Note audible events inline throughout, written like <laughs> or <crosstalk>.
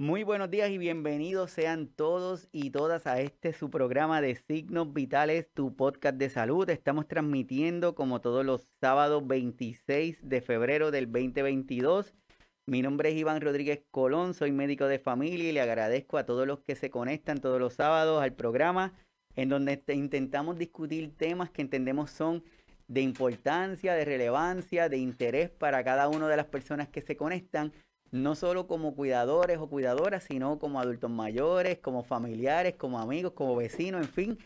Muy buenos días y bienvenidos sean todos y todas a este su programa de Signos Vitales, tu podcast de salud. Estamos transmitiendo como todos los sábados 26 de febrero del 2022. Mi nombre es Iván Rodríguez Colón, soy médico de familia y le agradezco a todos los que se conectan todos los sábados al programa en donde intentamos discutir temas que entendemos son de importancia, de relevancia, de interés para cada una de las personas que se conectan no solo como cuidadores o cuidadoras, sino como adultos mayores, como familiares, como amigos, como vecinos, en fin.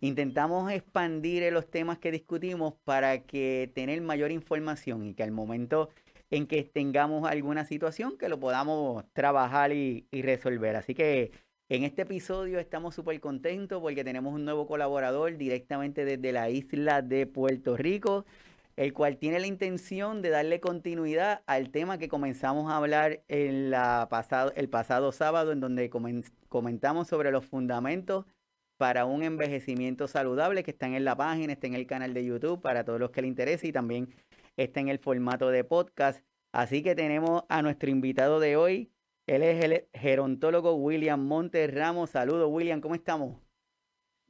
Intentamos expandir los temas que discutimos para que tener mayor información y que al momento en que tengamos alguna situación que lo podamos trabajar y, y resolver. Así que en este episodio estamos súper contentos porque tenemos un nuevo colaborador directamente desde la isla de Puerto Rico el cual tiene la intención de darle continuidad al tema que comenzamos a hablar pasado, el pasado sábado, en donde comentamos sobre los fundamentos para un envejecimiento saludable, que están en la página, está en el canal de YouTube para todos los que le interese y también está en el formato de podcast. Así que tenemos a nuestro invitado de hoy. Él es el gerontólogo William Montes Ramos. Saludos, William, ¿cómo estamos?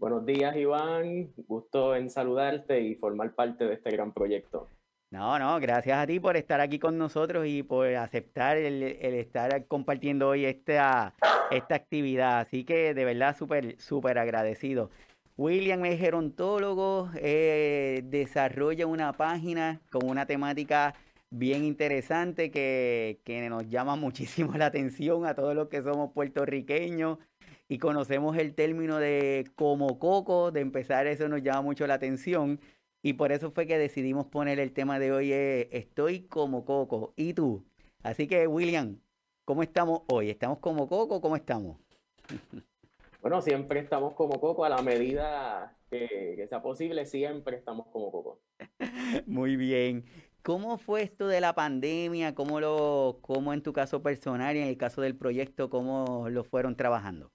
Buenos días, Iván. Gusto en saludarte y formar parte de este gran proyecto. No, no, gracias a ti por estar aquí con nosotros y por aceptar el, estar compartiendo hoy esta, esta actividad. Así que de verdad súper, súper agradecido. William es gerontólogo, eh, desarrolla una página con una temática bien interesante que, que nos llama <laughs> muchísimo la atención a todos los que somos puertorriqueños y conocemos el término de como coco, de empezar eso nos llama mucho la atención y por eso fue que decidimos poner el tema de hoy Estoy como coco y tú. Así que William, ¿cómo estamos hoy? ¿Estamos como coco? ¿Cómo estamos? <laughs> Bueno, siempre estamos como coco a la medida que, que sea posible, siempre estamos como coco. <laughs> Muy bien. ¿Cómo fue esto de la pandemia? ¿Cómo, lo, cómo en tu caso personal y en el caso del proyecto, cómo lo fueron trabajando?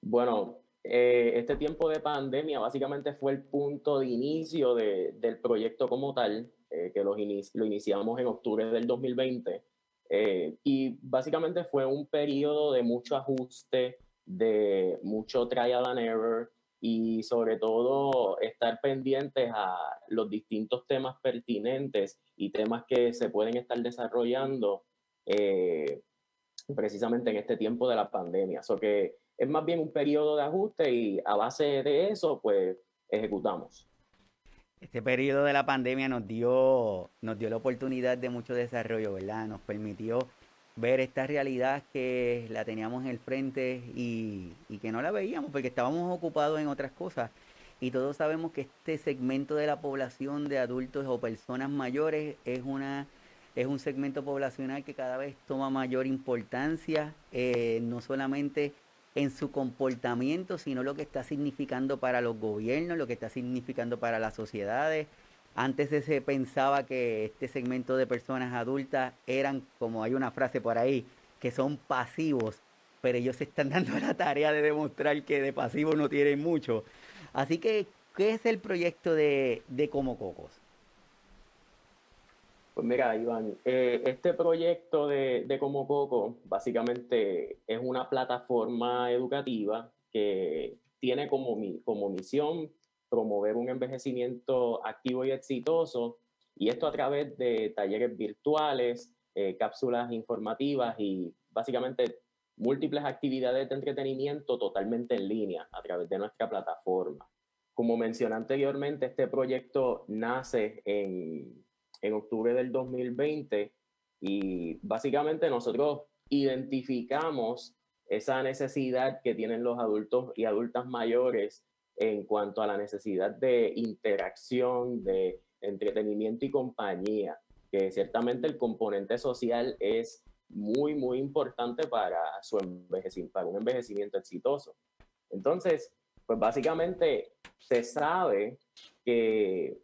Bueno, eh, este tiempo de pandemia básicamente fue el punto de inicio del proyecto como tal, eh, que lo, lo, iniciamos en octubre del 2020. Eh, y básicamente fue un periodo de mucho ajuste, de mucho trial and error y sobre todo estar pendientes a los distintos temas pertinentes y temas que se pueden estar desarrollando precisamente en este tiempo de la pandemia. So que es más bien un periodo de ajuste y a base de eso, pues ejecutamos. Este periodo de la pandemia nos dio, nos dio la oportunidad de mucho desarrollo, ¿verdad? Nos permitió ver esta realidad que la teníamos en el frente y, y que no la veíamos porque estábamos ocupados en otras cosas. Y todos sabemos que este segmento de la población de adultos o personas mayores es una es un segmento poblacional que cada vez toma mayor importancia, eh, no solamente en su comportamiento, sino lo que está significando para los gobiernos, lo que está significando para las sociedades. Antes se pensaba que este segmento de personas adultas eran, como hay una frase por ahí, que son pasivos, pero ellos se están dando la tarea de demostrar que de pasivos no tienen mucho. Así que, ¿qué es el proyecto de, de Como Cocos? Pues mira, Iván, eh, este proyecto de, de, Como Coco básicamente es una plataforma educativa que tiene como, mi, como misión promover un envejecimiento activo y exitoso, y esto a través de talleres virtuales, eh, cápsulas informativas y básicamente múltiples actividades de entretenimiento totalmente en línea a través de nuestra plataforma. Como mencioné anteriormente, este proyecto nace en en octubre del 2020 y básicamente nosotros identificamos esa necesidad que tienen los adultos y adultas mayores en cuanto a la necesidad de interacción, de entretenimiento y compañía, que ciertamente el componente social es muy, muy importante para, su envejecimiento, para un envejecimiento exitoso. Entonces, pues básicamente se sabe que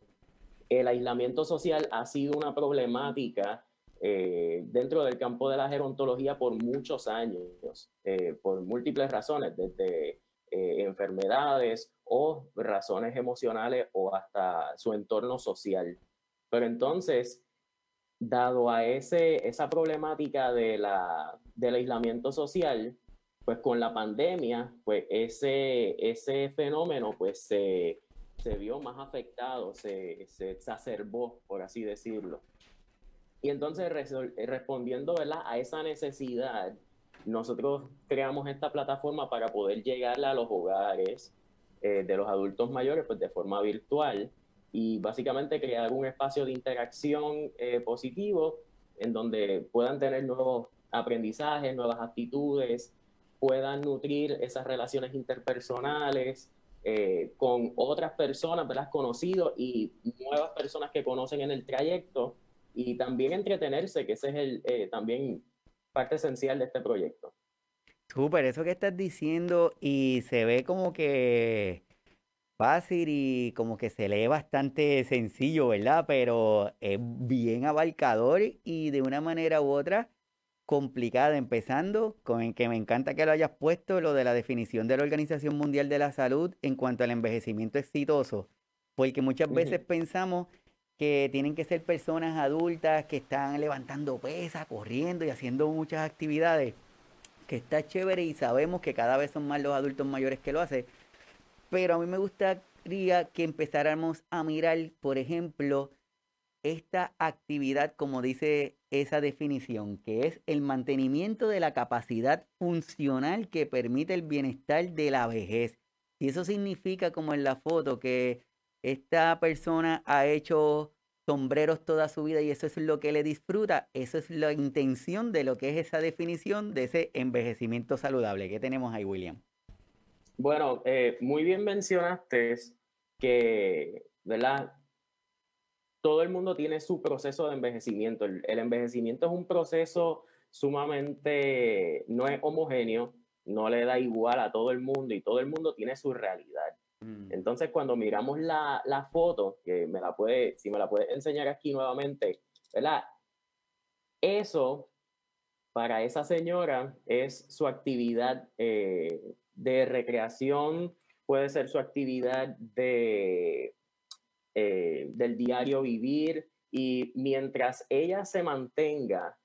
el aislamiento social ha sido una problemática eh, dentro del campo de la gerontología por muchos años, eh, por múltiples razones, desde eh, enfermedades o razones emocionales o hasta su entorno social. Pero entonces, dado a ese, esa problemática de la, del aislamiento social, pues con la pandemia, pues ese, ese fenómeno pues se, se vio más afectado, se, se, exacerbó, por así decirlo. Y entonces respondiendo ¿verdad? a esa necesidad, nosotros creamos esta plataforma para poder llegarle a los hogares eh, de los adultos mayores pues, de forma virtual y básicamente crear un espacio de interacción eh, positivo en donde puedan tener nuevos aprendizajes, nuevas actitudes, puedan nutrir esas relaciones interpersonales eh, con otras personas, ¿verdad? Conocidos y nuevas personas que conocen en el trayecto y también entretenerse, que ese es el, eh, también parte esencial de este proyecto. Súper, eso que estás diciendo y se ve como que fácil y como que se lee bastante sencillo, ¿verdad? Pero es bien abarcador y de una manera u otra complicada, empezando con que me encanta que lo hayas puesto, lo de la definición de la Organización Mundial de la Salud en cuanto al envejecimiento exitoso, porque muchas veces pensamos que tienen que ser personas adultas que están levantando pesas, corriendo y haciendo muchas actividades, que está chévere y sabemos que cada vez son más los adultos mayores que lo hacen, pero a mí me gustaría que empezáramos a mirar, por ejemplo, esta actividad, como dice esa definición, que es el mantenimiento de la capacidad funcional que permite el bienestar de la vejez. Y eso significa, como en la foto, que esta persona ha hecho sombreros toda su vida y eso es lo que le disfruta, eso es la intención de lo que es esa definición de ese envejecimiento saludable. ¿Qué tenemos ahí, William? Bueno, eh, muy bien mencionaste que, ¿verdad? Todo el mundo tiene su proceso de envejecimiento. El, envejecimiento es un proceso sumamente, no es homogéneo, no le da igual a todo el mundo y todo el mundo tiene su realidad. Mm. Entonces, cuando miramos la, foto, que me la puede, si me la puede enseñar aquí nuevamente, ¿verdad? Eso, para esa señora, es su actividad eh, de recreación, puede ser su actividad de eh, del diario vivir y mientras ella se mantenga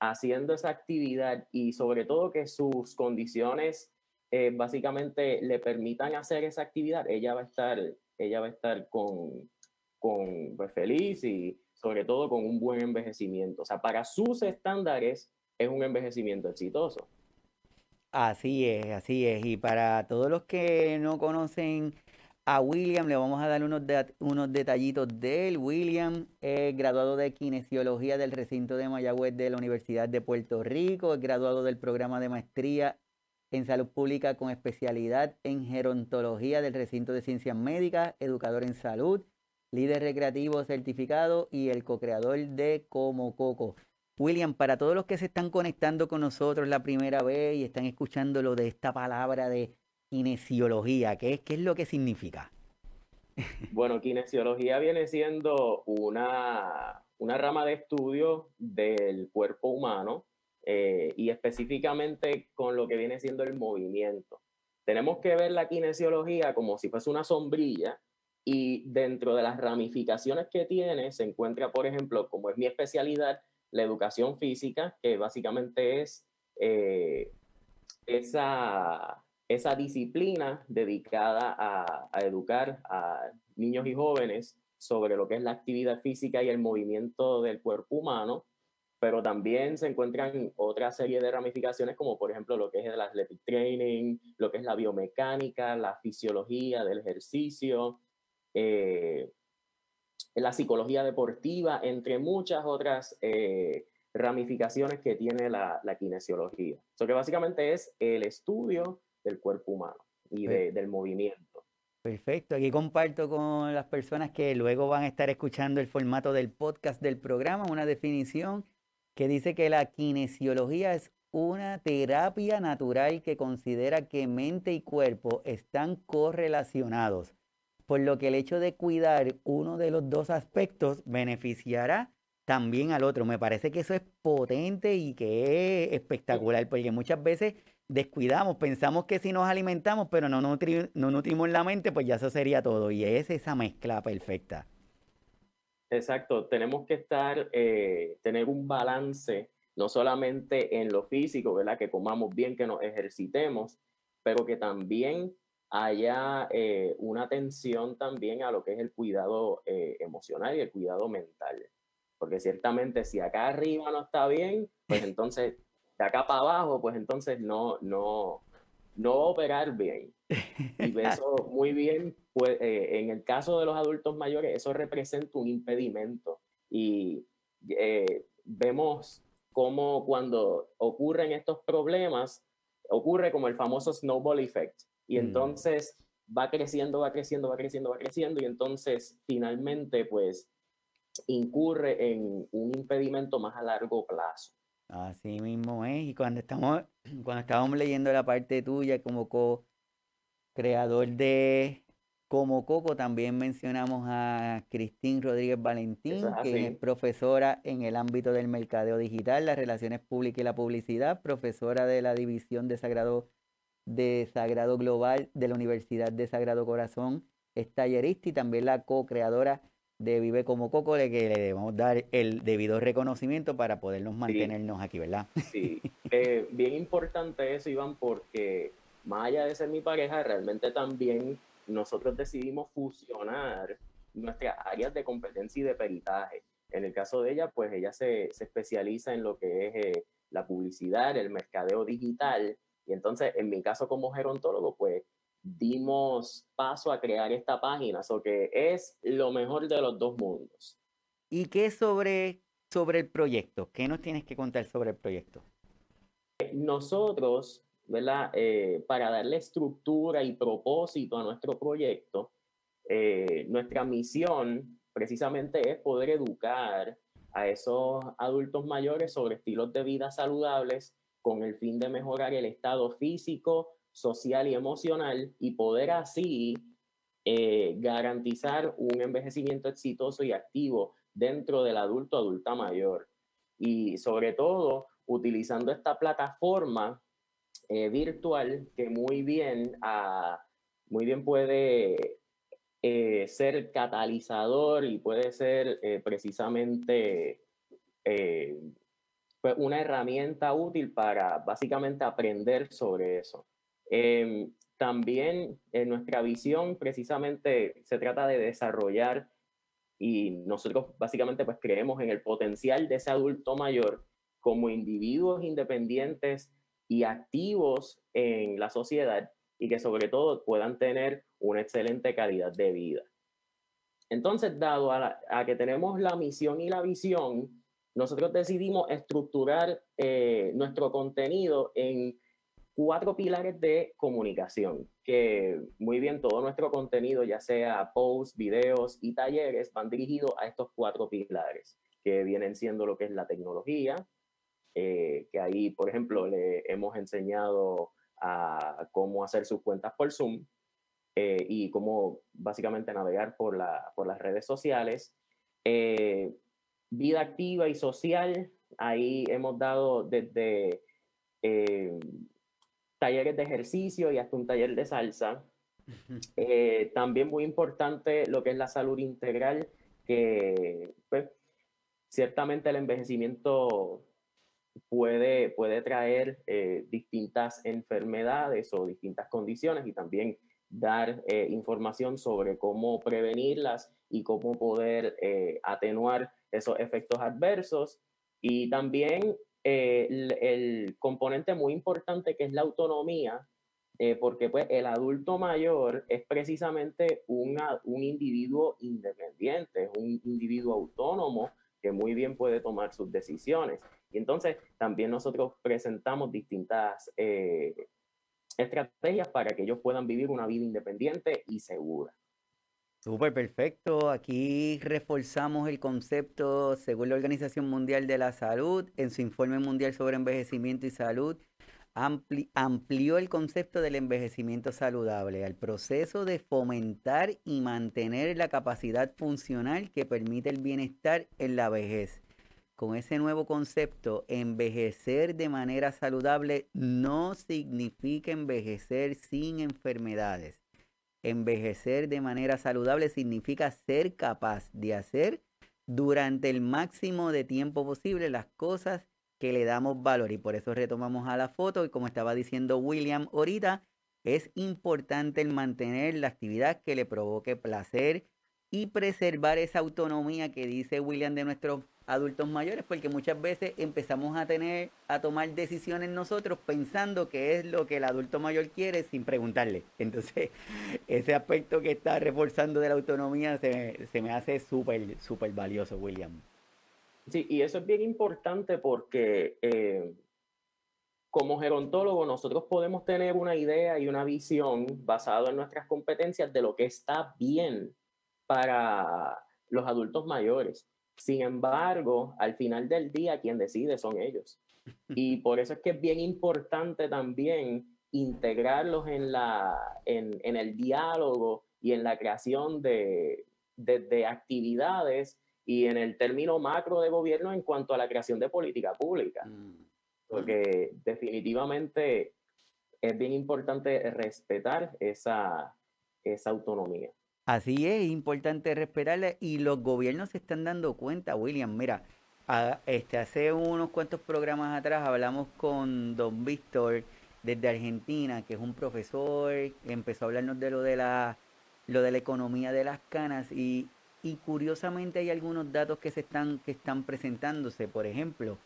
haciendo esa actividad y sobre todo que sus condiciones eh, básicamente le permitan hacer esa actividad, ella va a estar, ella va a estar con, con pues, feliz y sobre todo con un buen envejecimiento. O sea, para sus estándares es un envejecimiento exitoso. Así es, así es. Y para todos los que no conocen a William le vamos a dar unos, unos detallitos de él. William es graduado de Kinesiología del recinto de Mayagüez de la Universidad de Puerto Rico, es graduado del programa de maestría en salud pública con especialidad en gerontología del recinto de ciencias médicas, educador en salud, líder recreativo certificado y el co-creador de Como Coco. William, para todos los que se están conectando con nosotros la primera vez y están escuchando lo de esta palabra de kinesiología? ¿Qué, qué es lo que significa? Bueno, kinesiología viene siendo una, una rama de estudio del cuerpo humano eh, y específicamente con lo que viene siendo el movimiento. Tenemos que ver la kinesiología como si fuese una sombrilla y dentro de las ramificaciones que tiene se encuentra, por ejemplo, como es mi especialidad, la educación física, que básicamente es eh, esa esa disciplina dedicada a, educar a niños y jóvenes sobre lo que es la actividad física y el movimiento del cuerpo humano, pero también se encuentran otra serie de ramificaciones como por ejemplo lo que es el athletic training, lo que es la biomecánica, la fisiología del ejercicio, eh, la psicología deportiva, entre muchas otras eh, ramificaciones que tiene la, la kinesiología. Eso que básicamente es el estudio del cuerpo humano y del movimiento. Perfecto, aquí comparto con las personas que luego van a estar escuchando el formato del podcast del programa una definición que dice que la kinesiología es una terapia natural que considera que mente y cuerpo están correlacionados, por lo que el hecho de cuidar uno de los dos aspectos beneficiará también al otro. Me parece que eso es potente y que es espectacular, porque muchas veces descuidamos, pensamos que si nos alimentamos, pero no, no nutrimos la mente, pues ya eso sería todo. Y es esa mezcla perfecta. Exacto, tenemos que estar, eh, tener un balance, no solamente en lo físico, ¿verdad? Que comamos bien, que nos ejercitemos, pero que también haya eh, una atención también a lo que es el cuidado eh, emocional y el cuidado mental. Porque ciertamente si acá arriba no está bien, pues entonces de acá para abajo, pues entonces no, no, no operar bien. Y <laughs> eso muy bien, pues eh, en el caso de los adultos mayores, eso representa un impedimento. Y vemos cómo cuando ocurren estos problemas, ocurre como el famoso snowball effect y mm. entonces va creciendo, va creciendo, va creciendo, va creciendo y entonces finalmente pues incurre en un impedimento más a largo plazo. Así mismo es. Y cuando estamos, <clears throat> cuando estábamos leyendo la parte tuya como co-creador de Como Coco, también mencionamos a Cristín Rodríguez Valentín, que es profesora en el ámbito del mercadeo digital, las relaciones públicas y la publicidad, profesora de la División de Sagrado de Sagrado Global de la Universidad de Sagrado Corazón, es tallerista y también la co-creadora de Vive como Coco, de que le debemos dar el debido reconocimiento para podernos mantenernos aquí, ¿verdad? Sí, eh, bien importante eso, Iván, porque más allá de ser mi pareja, realmente también nosotros decidimos fusionar nuestras áreas de competencia y de peritaje. En el caso de ella, pues ella se, se especializa en lo que es eh, la publicidad, el mercadeo digital, y entonces, en mi caso como gerontólogo, pues dimos paso a crear esta página, so que es lo mejor de los dos mundos. ¿Y qué sobre, sobre el proyecto? ¿Qué nos tienes que contar sobre el proyecto? Nosotros, ¿verdad? Eh, para darle estructura y propósito a nuestro proyecto, eh, nuestra misión precisamente es poder educar a esos adultos mayores sobre estilos de vida saludables con el fin de mejorar el estado físico, social y emocional y poder así eh, garantizar un envejecimiento exitoso y activo dentro del adulto adulta mayor. Y sobre todo utilizando esta plataforma eh, virtual que muy bien, ah, muy bien puede eh, ser catalizador y puede ser precisamente una herramienta útil para básicamente aprender sobre eso. Em, también en nuestra visión precisamente se trata de desarrollar y nosotros básicamente pues creemos en el potencial de ese adulto mayor como individuos independientes y activos en la sociedad y que sobre todo puedan tener una excelente calidad de vida. Entonces, dado a, que tenemos la misión y la visión, nosotros decidimos estructurar eh, nuestro contenido en cuatro pilares de comunicación, que muy bien todo nuestro contenido, ya sea posts, videos y talleres, van dirigidos a estos cuatro pilares, que vienen siendo lo que es la tecnología, eh, que ahí, por ejemplo, le hemos enseñado a cómo hacer sus cuentas por Zoom eh, y cómo básicamente navegar por, la, por las redes sociales vida activa y social. Ahí hemos dado desde eh, talleres de ejercicio y hasta un taller de salsa. Eh, también muy importante lo que es la salud integral, que pues, ciertamente el envejecimiento puede, puede traer eh, distintas enfermedades o distintas condiciones y también dar información sobre cómo prevenirlas y cómo poder atenuar esos efectos adversos y también eh, el, componente muy importante que es la autonomía, eh, porque pues el adulto mayor es precisamente una, un individuo independiente, es un individuo autónomo que muy bien puede tomar sus decisiones. Y entonces también nosotros presentamos distintas eh, estrategias para que ellos puedan vivir una vida independiente y segura. Súper perfecto. Aquí reforzamos el concepto, según la Organización Mundial de la Salud, en su informe mundial sobre envejecimiento y salud, amplió el concepto del envejecimiento saludable al proceso de fomentar y mantener la capacidad funcional que permite el bienestar en la vejez. Con ese nuevo concepto, envejecer de manera saludable no significa envejecer sin enfermedades Envejecer de manera saludable significa ser capaz de hacer durante el máximo de tiempo posible las cosas que le damos valor. Y por eso retomamos a la foto y como estaba diciendo William ahorita, es importante el mantener la actividad que le provoque placer y preservar esa autonomía que dice William de nuestros adultos mayores, porque muchas veces empezamos a tener, a tomar decisiones nosotros pensando que es lo que el adulto mayor quiere sin preguntarle. Entonces, <laughs> ese aspecto que está reforzando de la autonomía se, me hace súper, súper valioso, William. Sí, y eso es bien importante porque eh, como gerontólogo nosotros podemos tener una idea y una visión basada en nuestras competencias de lo que está bien para los adultos mayores. Sin embargo, al final del día, quien decide son ellos. <laughs> Y por eso es que es bien importante también integrarlos en, la, en, en el diálogo y en la creación de, de, actividades y en el término macro de gobierno en cuanto a la creación de política pública. Mm. Porque definitivamente es bien importante respetar esa, esa autonomía. Así es, importante respetarla y los gobiernos se están dando cuenta, William. Mira, este, hace unos cuantos programas atrás hablamos con don Víctor desde Argentina, que es un profesor, empezó a hablarnos de lo de la, lo de la economía de las canas y, y curiosamente hay algunos datos que se están, que están presentándose. Por ejemplo,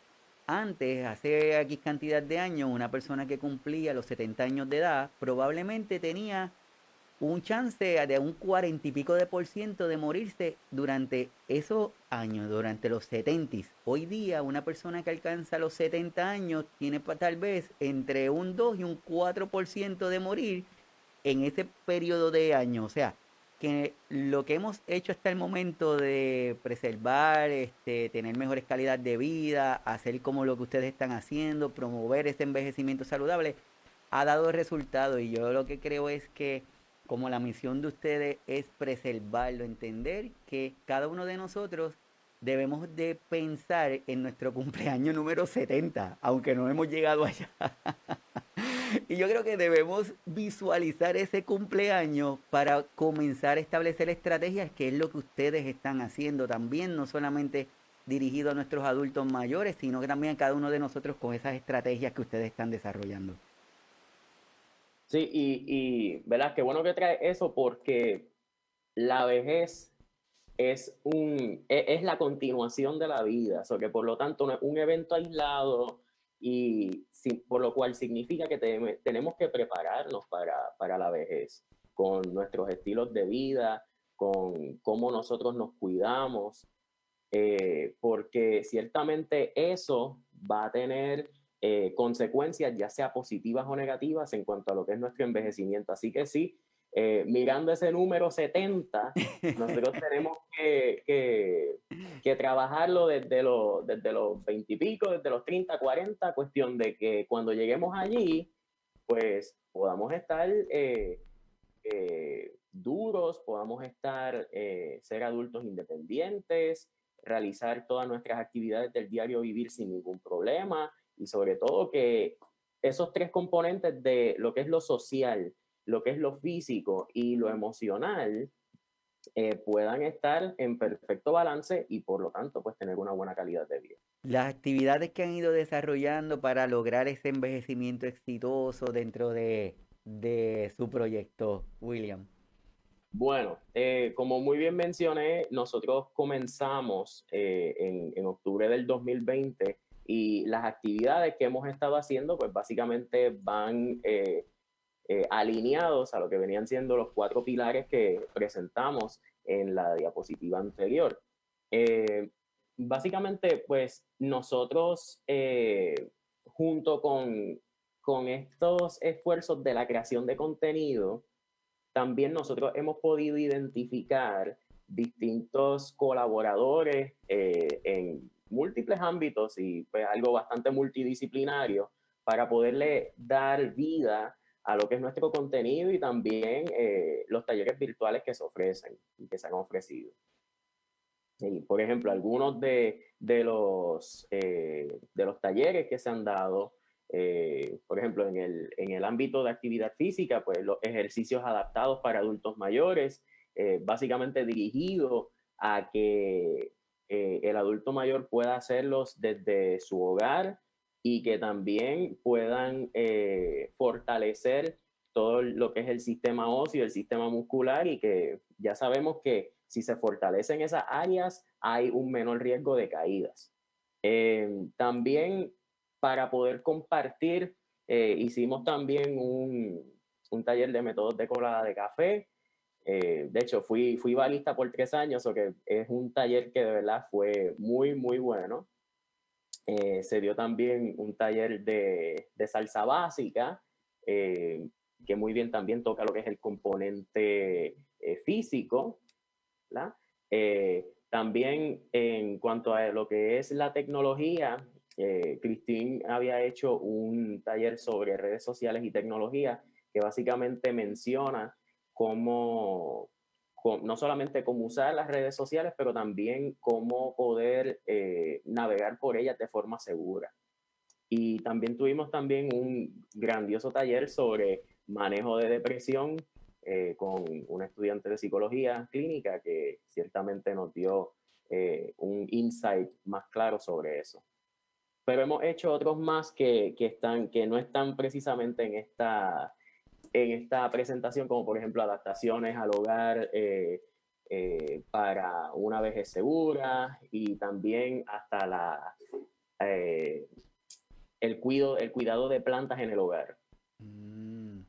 antes, hace aquí cantidad de años, una persona que cumplía los 70 años de edad probablemente tenía un chance de un cuarenta y pico de por ciento de morirse durante esos años, durante los 70. Hoy día una persona que alcanza los 70 años tiene tal vez entre un 2 y un 4% de morir en ese periodo de años. O sea, que lo que hemos hecho hasta el momento de preservar, este, tener mejores calidad de vida, hacer como lo que ustedes están haciendo, promover ese envejecimiento saludable, ha dado resultado. Y yo lo que creo es que como la misión de ustedes es preservarlo, entender que cada uno de nosotros debemos de pensar en nuestro <laughs> cumpleaños número 70, aunque no hemos llegado allá. <laughs> y yo creo que debemos visualizar ese cumpleaños para comenzar a establecer estrategias, que es lo que ustedes están haciendo también, no solamente dirigido a nuestros adultos mayores, sino que también a cada uno de nosotros con esas estrategias que ustedes están desarrollando. Sí, y, y ¿verdad? Qué bueno que trae eso porque la vejez es, un, e, es, la continuación de la vida, o que por lo tanto no es un evento aislado y por lo cual significa que tenemos que prepararnos para, para la vejez con nuestros estilos de vida, con cómo nosotros nos cuidamos, eh, porque ciertamente eso va a tener eh, consecuencias, ya sea positivas o negativas, en cuanto a lo que es nuestro envejecimiento. Así que sí, eh, mirando ese número 70, nosotros <laughs> tenemos que, que, trabajarlo desde los, desde los 20 y pico, desde los 30, 40, cuestión de que cuando lleguemos allí, pues podamos estar eh, duros, podamos estar, ser adultos independientes, realizar todas nuestras actividades del diario vivir sin ningún problema, y sobre todo que esos tres componentes de lo que es lo social, lo que es lo físico y lo emocional eh, puedan estar en perfecto balance y por lo tanto pues tener una buena calidad de vida. Las actividades que han ido desarrollando para lograr ese envejecimiento exitoso dentro de, su proyecto, William. Bueno, eh, como muy bien mencioné, nosotros comenzamos eh, en, en octubre del 2020 y las actividades que hemos estado haciendo, pues básicamente van eh, eh, alineados a lo que venían siendo los cuatro pilares que presentamos en la diapositiva anterior. Eh, básicamente, pues nosotros, junto con, con estos esfuerzos de la creación de contenido, también nosotros hemos podido identificar distintos colaboradores en múltiples ámbitos y pues algo bastante multidisciplinario para poderle dar vida a lo que es nuestro contenido y también eh, los talleres virtuales que se ofrecen y que se han ofrecido. Y, por ejemplo, algunos de, de los, eh, de los talleres que se han dado, eh, por ejemplo, en el, en el ámbito de actividad física, pues los ejercicios adaptados para adultos mayores, básicamente dirigidos a que eh, el adulto mayor pueda hacerlos desde su hogar y que también puedan eh, fortalecer todo lo que es el sistema óseo, el sistema muscular y que ya sabemos que si se fortalecen esas áreas hay un menor riesgo de caídas. Eh, también para poder compartir, hicimos también un, un, taller de métodos de colada de café eh, de hecho, fui, fui balista por tres años, o que es un taller que de verdad fue muy, muy bueno. Eh, se dio también un taller de, de salsa básica, eh, que muy bien también toca lo que es el componente físico. también en cuanto a lo que es la tecnología, Cristín había hecho un taller sobre redes sociales y tecnología que básicamente menciona cómo, no solamente cómo usar las redes sociales, pero también cómo poder eh, navegar por ellas de forma segura. Y también tuvimos también un grandioso taller sobre manejo de depresión eh, con un estudiante de psicología clínica que ciertamente nos dio eh, un insight más claro sobre eso. Pero hemos hecho otros más que, que, están, que no están precisamente en esta, en esta presentación, como por ejemplo adaptaciones al hogar eh, eh, para una vejez segura y también hasta la, eh, el, cuido, el cuidado de plantas en el hogar. Mm.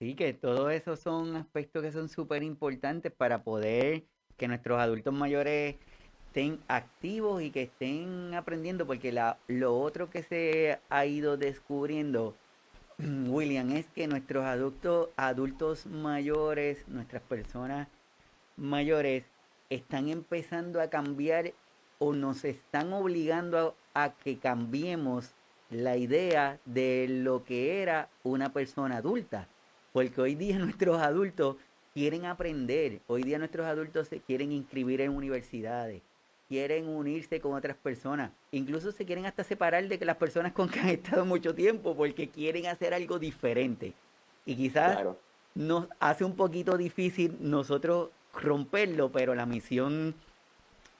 Sí, que todo eso son aspectos que son súper importantes para poder que nuestros adultos mayores estén activos y que estén aprendiendo, porque la, lo otro que se ha ido descubriendo William, es que nuestros adultos, adultos mayores, nuestras personas mayores, están empezando a cambiar o nos están obligando a, a, que cambiemos la idea de lo que era una persona adulta. Porque hoy día <laughs> nuestros adultos quieren aprender, hoy día nuestros adultos se quieren inscribir en universidades, quieren unirse con otras personas. Incluso se quieren hasta separar de que las personas con que han estado mucho tiempo porque quieren hacer algo diferente. Y quizás nos hace un poquito difícil nosotros romperlo, pero la misión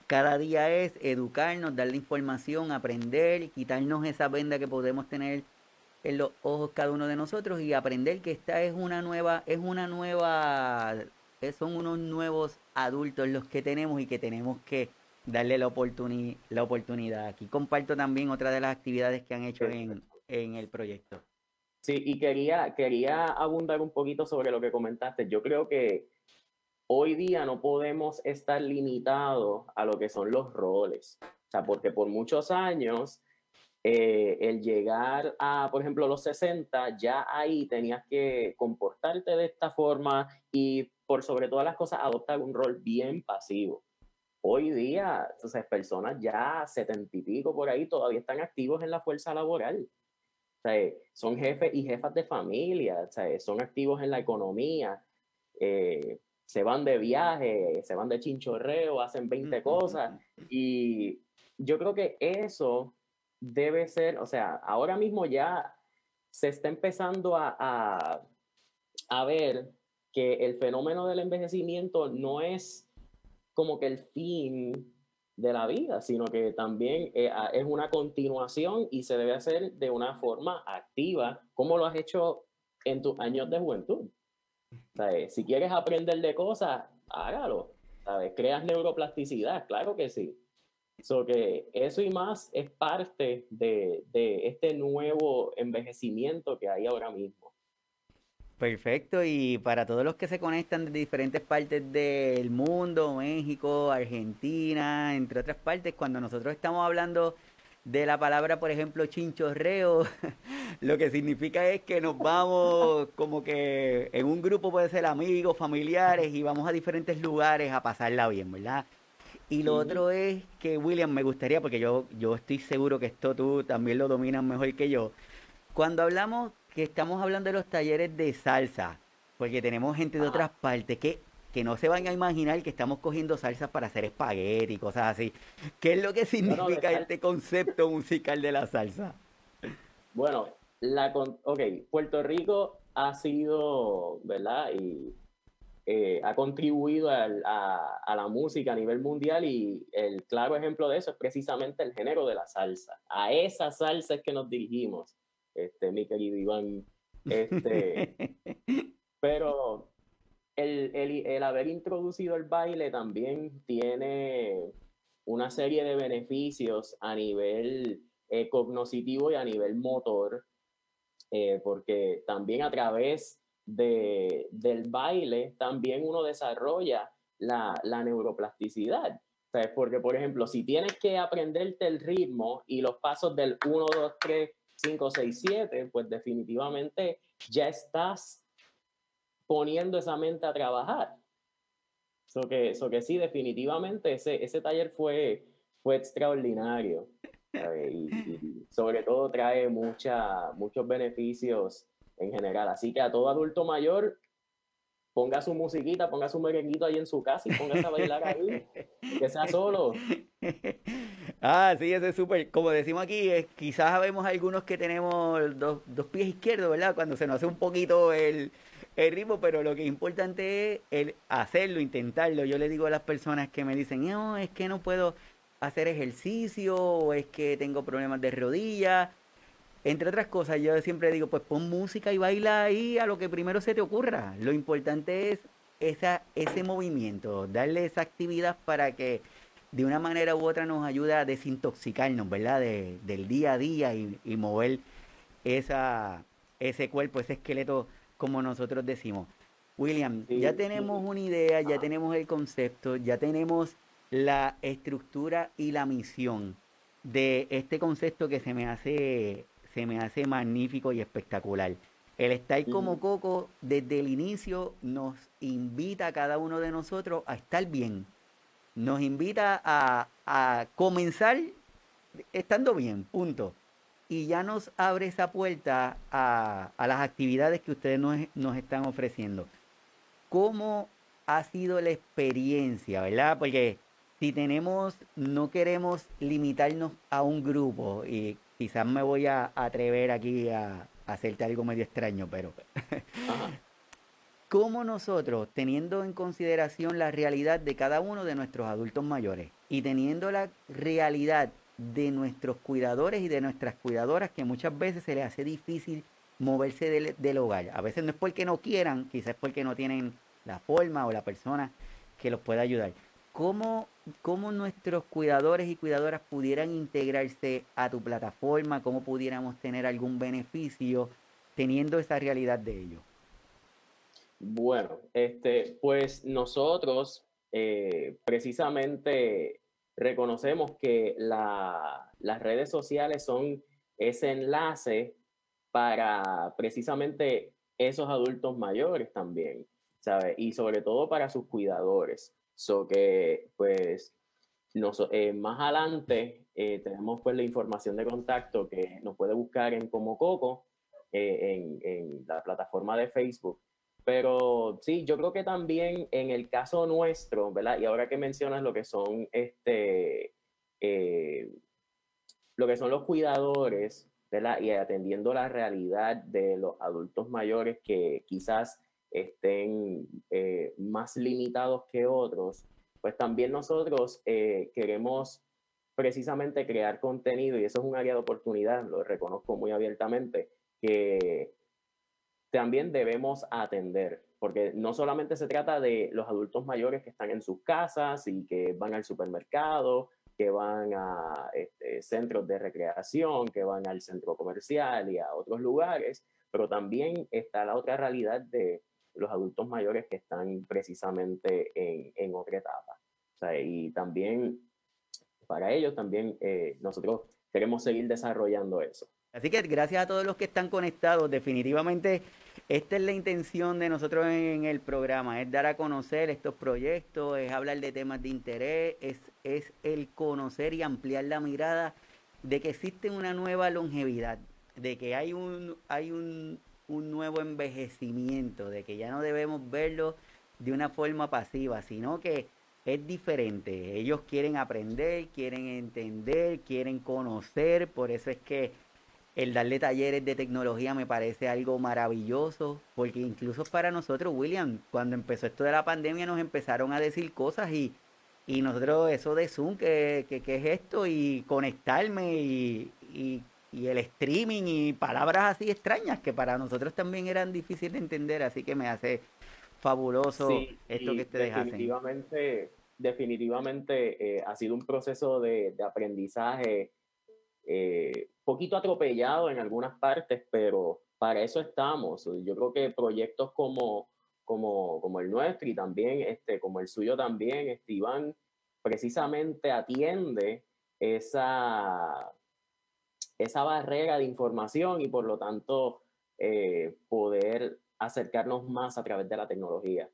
cada día es educarnos, darle información, aprender, quitarnos esa venda que podemos tener en los ojos cada uno de nosotros y aprender que esta es una nueva, es una nueva, son unos nuevos adultos los que tenemos y que tenemos que darle la, la oportunidad. Aquí comparto también otra de las actividades que han hecho en, el proyecto. Sí, y quería, quería abundar un poquito sobre lo que comentaste. Yo creo que hoy día no podemos estar limitados a lo que son los roles. O sea, porque por muchos años eh, el llegar a, por ejemplo, los 60, ya ahí tenías que comportarte de esta forma y por sobre todas las cosas adoptar un rol bien pasivo. Hoy día, entonces, personas ya setenta y pico por ahí todavía están activos en la fuerza laboral. O sea, son jefes y jefas de familia, o sea, son activos en la economía, eh, se van de viaje, se van de chinchorreo, hacen 20 cosas. Y yo creo que eso debe ser, o sea, ahora mismo ya se está empezando a, a, a ver que el fenómeno del envejecimiento no es como que el fin de la vida, sino que también eh, es una continuación y se debe hacer de una forma activa, como lo has hecho en tus años de juventud. Si quieres aprender de cosas, hágalo. ¿sabes? Creas neuroplasticidad, claro que sí. So que eso y más es parte de, de este nuevo envejecimiento que hay ahora mismo. Perfecto, y para todos los que se conectan de diferentes partes del mundo, México, Argentina, entre otras partes, cuando nosotros estamos hablando de la palabra, por ejemplo, chinchorreo, <laughs> lo que significa es que nos vamos como que en un grupo puede ser amigos, familiares, y vamos a diferentes lugares a pasarla bien, ¿verdad? Y lo otro es que, William, me gustaría, porque yo, yo estoy seguro que esto tú también lo dominas mejor que yo, cuando hablamos que estamos hablando de los talleres de salsa, porque tenemos gente de otras partes que, que no se van a imaginar que estamos cogiendo salsa para hacer espagueti y cosas así. ¿Qué es lo que significa este concepto musical de la salsa? Bueno, la ok, Puerto Rico ha sido, ¿verdad? Y eh, ha contribuido a, la música a nivel mundial y el claro ejemplo de eso es precisamente el género de la salsa. A esa salsa es que nos dirigimos, este, mi querido Iván. Este, <laughs> pero el, el, haber introducido el baile también tiene una serie de beneficios a nivel eh, cognoscitivo y a nivel motor, eh, porque también a través de, del baile también uno desarrolla la, la neuroplasticidad. porque, por ejemplo, si tienes que aprenderte el ritmo y los pasos del 1, 2, 3, 5, 6, 7, pues definitivamente ya estás poniendo esa mente a trabajar. Eso que, que sí, definitivamente ese, ese taller fue, fue extraordinario. Y, sobre todo trae mucha, muchos beneficios en general. Así que a todo adulto mayor, ponga su musiquita, ponga su merenguito ahí en su casa y póngase a bailar ahí, que sea solo. <laughs> Ah, sí, eso es súper. Como decimos aquí, es, quizás sabemos algunos que tenemos dos, dos, pies izquierdos, ¿verdad? Cuando se nos hace un poquito el, el ritmo, pero lo que es importante es el hacerlo, intentarlo. Yo le digo a las personas que me dicen, no, es que no puedo hacer ejercicio, o es que tengo problemas de rodillas, entre otras cosas, yo siempre digo, pues pon música y baila ahí a lo que primero se te ocurra. Lo importante es esa, ese movimiento, darle esa actividad para que de una manera u otra nos ayude a desintoxicarnos, ¿verdad? del día a día y, mover esa, ese cuerpo, ese esqueleto, como nosotros decimos. William, ya tenemos una idea, ya tenemos el concepto, ya tenemos la estructura y la misión de este concepto que se me hace se me hace magnífico y espectacular. El estar como Coco desde el inicio nos invita a cada uno de nosotros a estar bien. Nos invita a, comenzar estando bien, punto. Y ya nos abre esa puerta a, las actividades que ustedes nos, están ofreciendo. ¿Cómo ha sido la experiencia, verdad? Porque si tenemos, no queremos limitarnos a un grupo y quizás me voy a atrever aquí a, hacerte algo medio extraño, pero ¿cómo nosotros, teniendo en consideración la realidad de cada uno de nuestros adultos mayores y teniendo la realidad de nuestros cuidadores y de nuestras cuidadoras, que muchas veces se les hace difícil moverse del, hogar? A veces no es porque no quieran, quizás es porque no tienen la forma o la persona que los pueda ayudar. ¿Cómo, ¿Cómo nuestros cuidadores y cuidadoras pudieran integrarse a tu plataforma? ¿Cómo pudiéramos tener algún beneficio teniendo esa realidad de ello? Bueno, este, pues nosotros eh, precisamente reconocemos que las redes sociales son ese enlace para precisamente esos adultos mayores también, ¿sabes? Y sobre todo para sus cuidadores. So que, pues, eh, más adelante eh, tenemos pues la información de contacto que nos puede buscar en Como Coco, en, la plataforma de Facebook. Pero sí, yo creo que también en el caso nuestro, ¿verdad? Y ahora que mencionas lo que son este, lo que son los cuidadores, ¿verdad? Y atendiendo la realidad de los adultos mayores que quizás estén eh, más limitados que otros, pues también nosotros eh, queremos precisamente crear contenido y eso es un área de oportunidad, lo reconozco muy abiertamente, que también debemos atender, porque no solamente se trata de los adultos mayores que están en sus casas y que van al supermercado, que van a este, centros de recreación, que van al centro comercial y a otros lugares, pero también está la otra realidad de los adultos mayores que están precisamente en, en otra etapa. y también para ellos también eh, nosotros queremos seguir desarrollando eso. Así que gracias a todos los que están conectados, definitivamente esta es la intención de nosotros en el programa, es dar a conocer estos proyectos, es hablar de temas de interés, es, es el conocer y ampliar la mirada de que existe una nueva longevidad, de que hay un, hay un, un nuevo envejecimiento, de que ya no debemos verlo de una forma pasiva, sino que es diferente. Ellos quieren aprender, quieren entender, quieren conocer, por eso es que el darle talleres de tecnología me parece algo maravilloso, porque incluso para nosotros, William, cuando empezó esto de la pandemia nos empezaron a decir cosas y, y nosotros eso de Zoom, ¿qué, qué, es esto? Y conectarme y, y, el streaming y palabras así extrañas que para nosotros también eran difíciles de entender, así que me hace fabuloso esto que ustedes definitivamente, hacen. Definitivamente eh, ha sido un proceso de, de aprendizaje eh, poquito atropellado en algunas partes, pero para eso estamos. Yo creo que proyectos como, como, como el nuestro y también este, como el suyo también, Esteban, precisamente atiende esa, esa barrera de información y por lo tanto eh, poder acercarnos más a través de la tecnología.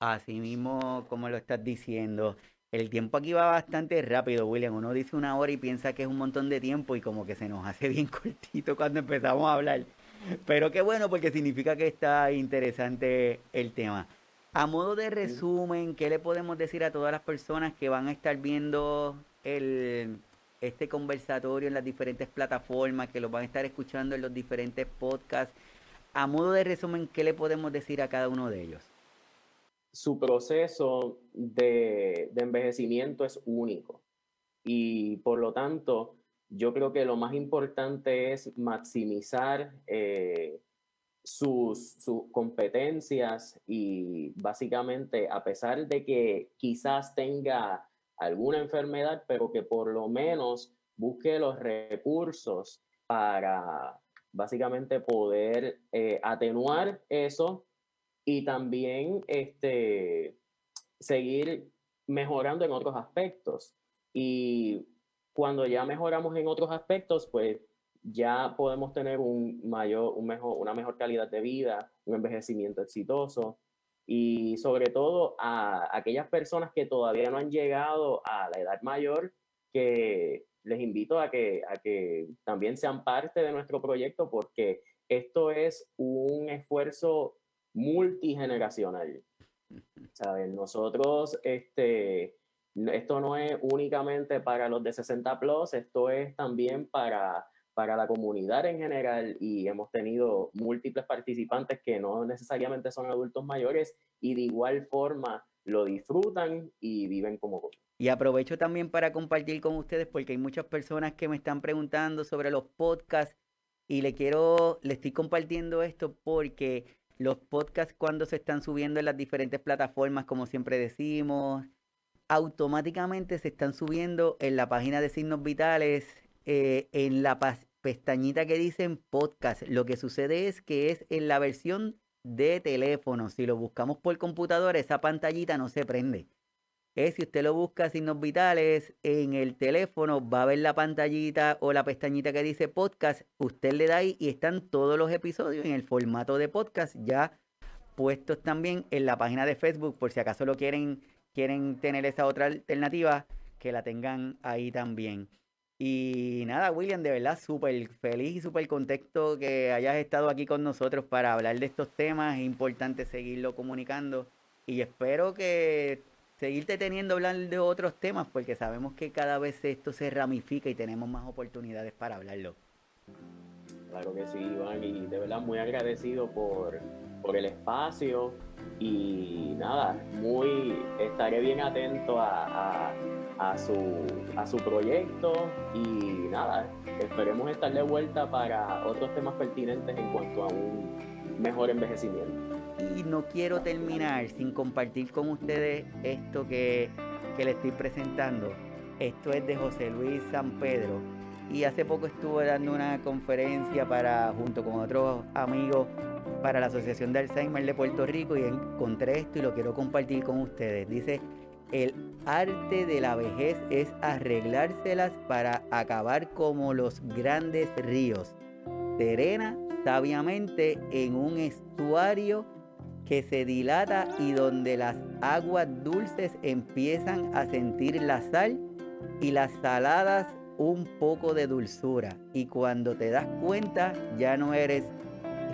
Así mismo, como lo estás diciendo. El tiempo aquí va bastante rápido, William. Uno dice una hora y piensa que es un montón de tiempo y como que se nos hace bien <laughs> cortito cuando empezamos a hablar. Pero qué bueno porque significa que está interesante el tema. A modo de resumen, ¿qué le podemos decir a todas las personas que van a estar viendo el, este conversatorio en las diferentes plataformas, que lo van a estar escuchando en los diferentes podcasts? A modo de resumen, ¿qué le podemos decir a cada uno de ellos? Su proceso de, envejecimiento es único. Y por lo tanto yo creo que lo más importante es maximizar eh, sus, sus, competencias y básicamente a pesar de que quizás tenga alguna enfermedad, pero que por lo menos busque los recursos para básicamente poder eh, atenuar eso y también este, seguir mejorando en otros aspectos. Y cuando ya mejoramos en otros aspectos, pues ya podemos tener un mayor, un mejor, una mejor calidad de vida, un envejecimiento exitoso y sobre todo a aquellas personas que todavía no han llegado a la edad mayor, que les invito a que, a que también sean parte de nuestro proyecto porque esto es un esfuerzo multigeneracional. ¿Saben? Nosotros, este, esto no es únicamente para los de 60 plus, esto es también para, para la comunidad en general y hemos tenido múltiples participantes que no necesariamente son adultos mayores y de igual forma lo disfrutan y viven como y aprovecho también para compartir con ustedes porque hay muchas personas que me están preguntando sobre los podcasts y le quiero, le estoy compartiendo esto porque los podcasts cuando se están subiendo en las diferentes plataformas, como siempre decimos, automáticamente se están subiendo en la página de signos vitales, eh, en la pestañita que dicen podcast. Lo que sucede es que es en la versión de teléfono. Si lo buscamos por computadora, esa pantallita no se prende es si usted lo busca signos vitales en el teléfono, va a ver la pantallita o la pestañita que dice podcast, usted le da ahí y están todos los episodios en el formato de podcast ya puestos también en la página de Facebook por si acaso lo quieren quieren tener esa otra alternativa que la tengan ahí también. Y nada, William, de verdad súper feliz y súper contento que hayas estado aquí con nosotros para hablar de estos temas. Es importante seguirlo comunicando y espero que seguirte teniendo hablar de otros temas porque sabemos que cada vez esto se ramifica y tenemos más oportunidades para hablarlo. Claro que sí, Iván, y de verdad muy agradecido por, por el espacio. Y nada, muy estaré bien atento a, a, su, a su proyecto. Y nada, esperemos estar de vuelta para otros temas pertinentes en cuanto a un mejor envejecimiento y no quiero terminar sin compartir con ustedes esto que, que le estoy presentando. Esto es de José Luis San Pedro. Y hace poco estuve dando una conferencia para, junto con otros amigos, para la Asociación de Alzheimer de Puerto Rico y encontré esto y lo quiero compartir con ustedes. Dice, el arte de la vejez es arreglárselas para acabar como los grandes ríos, serena, sabiamente en un estuario que se dilata y donde las aguas dulces empiezan a sentir la sal y las saladas un poco de dulzura. Y cuando te das cuenta ya no eres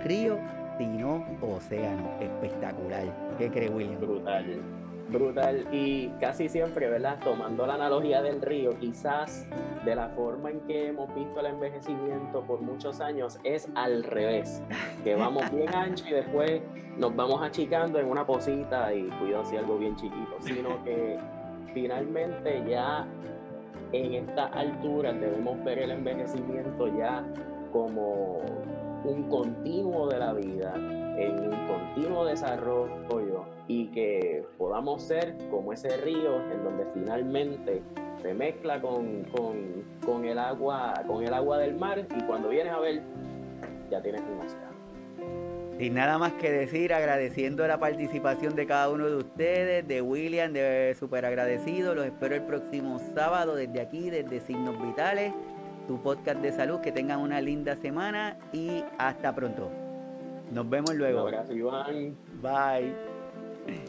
río, sino océano. Espectacular. ¿Qué crees, William? Brutal. Brutal. Y casi siempre, ¿verdad? Tomando la analogía del río, quizás de la forma en que hemos visto el envejecimiento por muchos años es al revés. Que vamos <laughs> bien ancho y después nos vamos achicando en una posita y cuidado si algo bien chiquito. Sino <laughs> que finalmente ya en esta altura debemos ver el envejecimiento ya como un continuo de la vida, en un continuo desarrollo y que podamos ser como ese río en donde finalmente se mezcla con, con, el agua, con el agua del mar y cuando vienes a ver ya tienes un océano. Sin nada más que decir, agradeciendo la participación de cada uno de ustedes, de William, de súper agradecido. Los espero el próximo sábado desde aquí, desde Signos Vitales, tu podcast de salud. Que tengan una linda semana y hasta pronto. Nos vemos luego. Gracias, Iván. Bye.